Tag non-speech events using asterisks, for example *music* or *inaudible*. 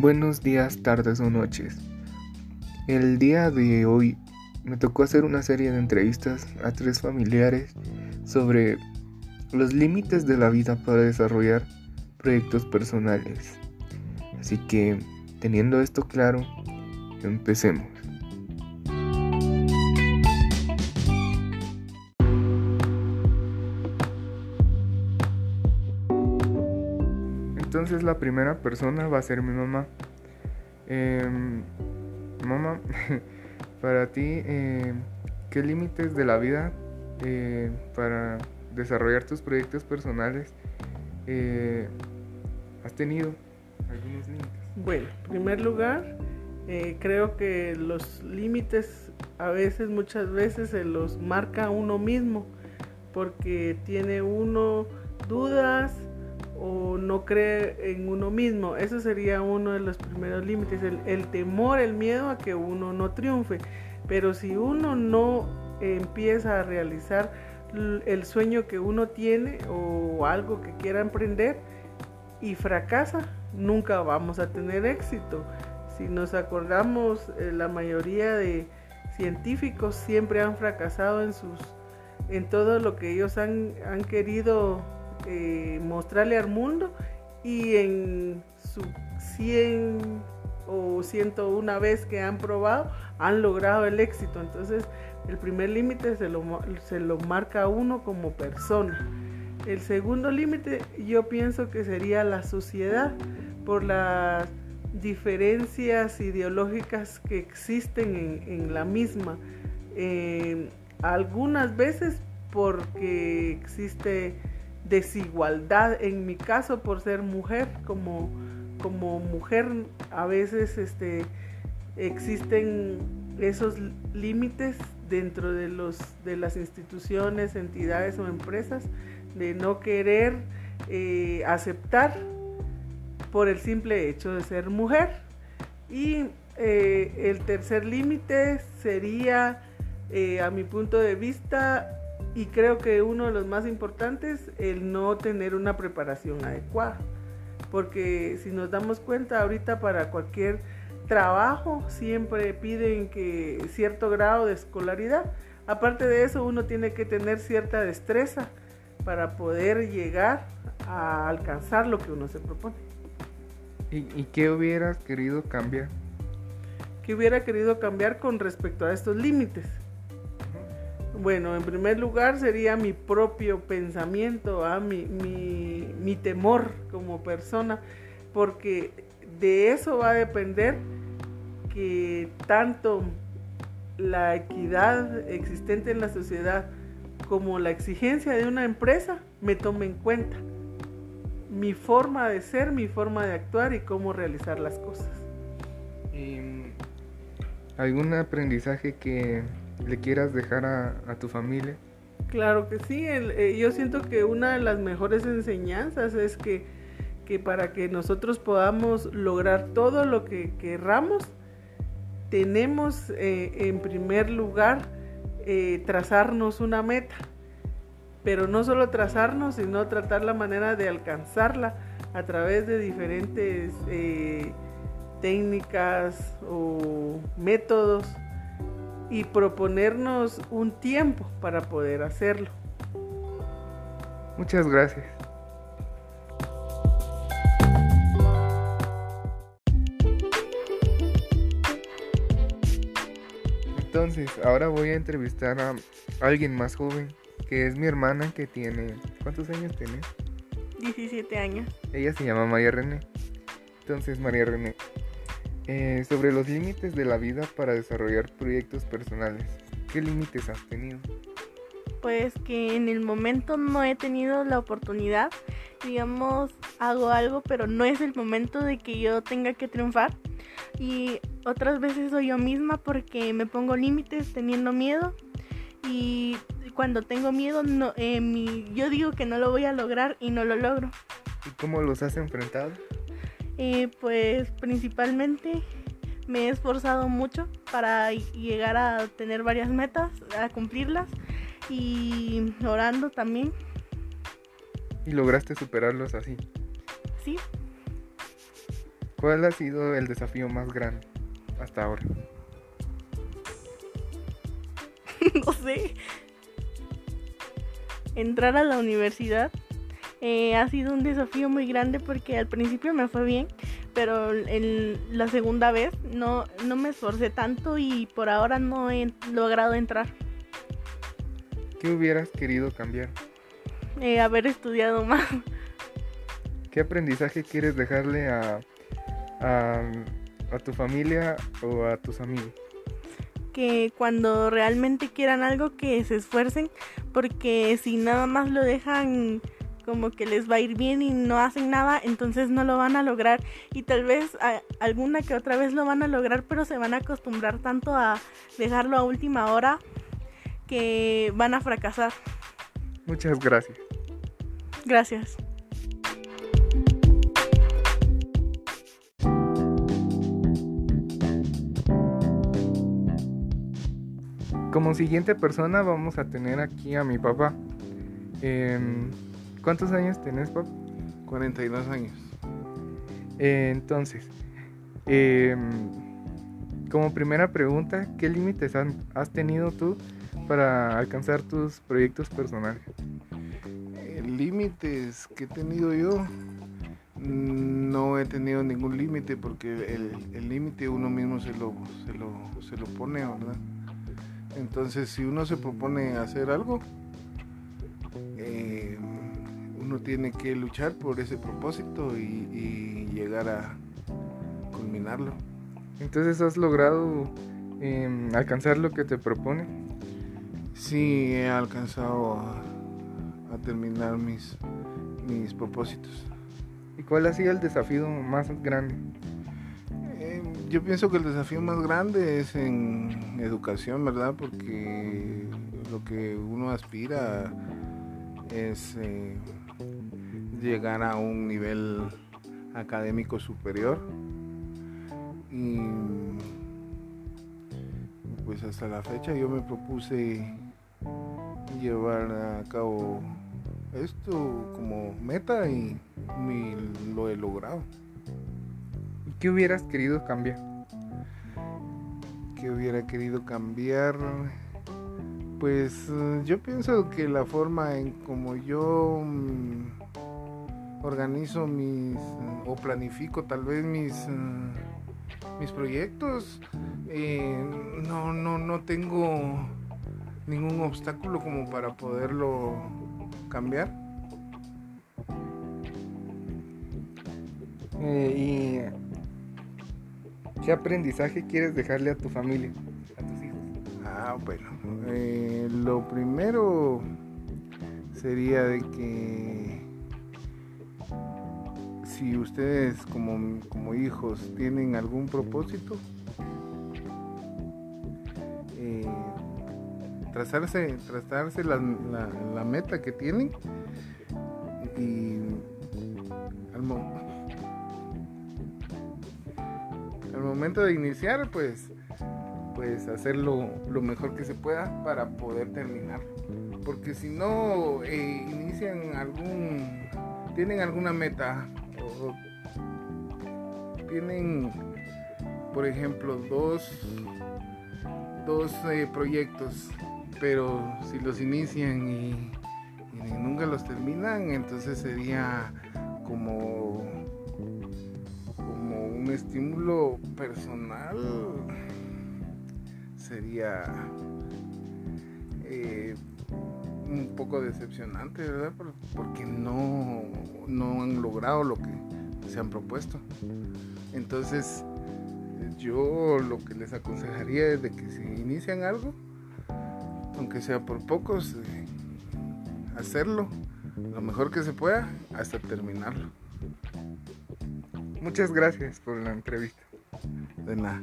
Buenos días, tardes o noches. El día de hoy me tocó hacer una serie de entrevistas a tres familiares sobre los límites de la vida para desarrollar proyectos personales. Así que, teniendo esto claro, empecemos. Entonces la primera persona va a ser mi mamá. Em, mamá, *laughs* para ti, em, ¿qué límites de la vida eh, para desarrollar tus proyectos personales eh, has tenido? ¿Algunos límites? Bueno, en primer lugar, eh, creo que los límites a veces, muchas veces, se los marca uno mismo, porque tiene uno dudas, o no cree en uno mismo. Eso sería uno de los primeros límites, el, temor, el miedo a que uno no triunfe. Pero si uno no empieza a realizar el sueño que uno tiene o algo que quiera emprender y fracasa, nunca vamos a tener éxito. Si nos acordamos, eh, la mayoría de científicos siempre han fracasado en sus en todo lo que ellos han, han querido eh, mostrarle al mundo y en su 100 o 101 vez que han probado han logrado el éxito. Entonces el primer límite se lo, se lo marca uno como persona. El segundo límite yo pienso que sería la sociedad por las diferencias ideológicas que existen en, la misma. Eh, algunas veces porque existe desigualdad en mi caso por ser mujer como como mujer a veces este existen esos límites dentro de los de las instituciones entidades o empresas de no querer eh, aceptar por el simple hecho de ser mujer. Y eh, el tercer límite sería eh, a mi punto de vista y creo que uno de los más importantes, el no tener una preparación adecuada. Porque si nos damos cuenta ahorita para cualquier trabajo siempre piden que cierto grado de escolaridad. Aparte de eso, uno tiene que tener cierta destreza para poder llegar a alcanzar lo que uno se propone. ¿Y, y qué hubieras querido cambiar? ¿Qué hubiera querido cambiar con respecto a estos límites? Bueno, en primer lugar sería mi propio pensamiento, ¿ah? mi, mi, temor como persona, porque de eso va a depender que tanto la equidad existente en la sociedad como la exigencia de una empresa me tome en cuenta mi forma de ser, mi forma de actuar y cómo realizar las cosas. ¿Algún aprendizaje que le quieras dejar a, tu familia? Claro que sí, eh, yo siento que una de las mejores enseñanzas es que, para que nosotros podamos lograr todo lo que querramos, tenemos eh, en primer lugar eh, trazarnos una meta, pero no solo trazarnos, sino tratar la manera de alcanzarla a través de diferentes técnicas o métodos y proponernos un tiempo para poder hacerlo. Muchas gracias. Entonces, ahora voy a entrevistar a alguien más joven, que es mi hermana que tiene... ¿Cuántos años tiene? 17 años. Ella se llama María René. Entonces, María René, eh, sobre los límites de la vida para desarrollar proyectos personales. ¿Qué límites has tenido? Pues que en el momento no he tenido la oportunidad, digamos, hago algo, pero no es el momento de que yo tenga que triunfar. Y otras veces soy yo misma porque me pongo límites teniendo miedo. Y cuando tengo miedo, no, eh, yo digo que no lo voy a lograr y no lo logro. ¿Y cómo los has enfrentado? Pues principalmente me he esforzado mucho para llegar a tener varias metas, a cumplirlas y orando también. ¿Y lograste superarlos así? Sí. ¿Cuál ha sido el desafío más grande hasta ahora? *laughs* no sé. Entrar a la universidad eh, ha sido un desafío muy grande porque al principio me fue bien, pero en la segunda vez no, no me esforcé tanto y por ahora no he logrado entrar. ¿Qué hubieras querido cambiar? Eh, haber estudiado más. ¿Qué aprendizaje quieres dejarle a, a, a tu familia o a tus amigos? que cuando realmente quieran algo que se esfuercen porque si nada más lo dejan como que les va a ir bien y no hacen nada, entonces no lo van a lograr y tal vez alguna que otra vez lo van a lograr, pero se van a acostumbrar tanto a dejarlo a última hora que van a fracasar. Muchas gracias. Gracias. Como siguiente persona vamos a tener aquí a mi papá. Em, ¿Cuántos años tenés, papá? 42 años. Eh, entonces, em, como primera pregunta, ¿qué límites has tenido tú para alcanzar tus proyectos personales? Eh, límites que he tenido yo, no he tenido ningún límite porque el límite uno mismo se lo, se lo, se lo pone, ¿verdad? Entonces, si uno se propone hacer algo, eh, uno tiene que luchar por ese propósito y, llegar a culminarlo. Entonces, ¿has logrado em, alcanzar lo que te propone? Sí, he alcanzado a, terminar mis, mis propósitos. ¿Y cuál ha sido el desafío más grande? yo pienso que el desafío más grande es en educación, ¿verdad? Porque lo que uno aspira es eh, llegar a un nivel académico superior. Y pues hasta la fecha yo me propuse llevar a cabo esto como meta y lo he logrado. ¿Qué hubieras querido cambiar? ¿Qué hubiera querido cambiar? Pues eh, yo pienso que la forma en como yo mm, organizo mis o planifico tal vez mis eh, mis proyectos. Eh, no no no tengo ningún obstáculo como para poderlo cambiar. Y ¿Qué aprendizaje quieres dejarle a tu familia, a tus hijos? Ah, bueno, eh, lo primero sería de que si ustedes como, hijos tienen algún propósito, eh, trazarse, trazarse la, la, meta que tienen y al, al momento de iniciar, pues, pues hacerlo lo mejor que se pueda para poder terminar. Porque si no eh, inician algún, tienen alguna meta tienen, por ejemplo, dos, dos eh, proyectos, pero si los inician y, nunca los terminan, entonces sería como un estímulo personal sería eh, un poco decepcionante, ¿verdad? Porque no, no han logrado lo que se han propuesto. Entonces, yo lo que les aconsejaría es de que si inician algo, aunque sea por pocos, eh, hacerlo lo mejor que se pueda hasta terminarlo. Muchas gracias por la entrevista. De nada.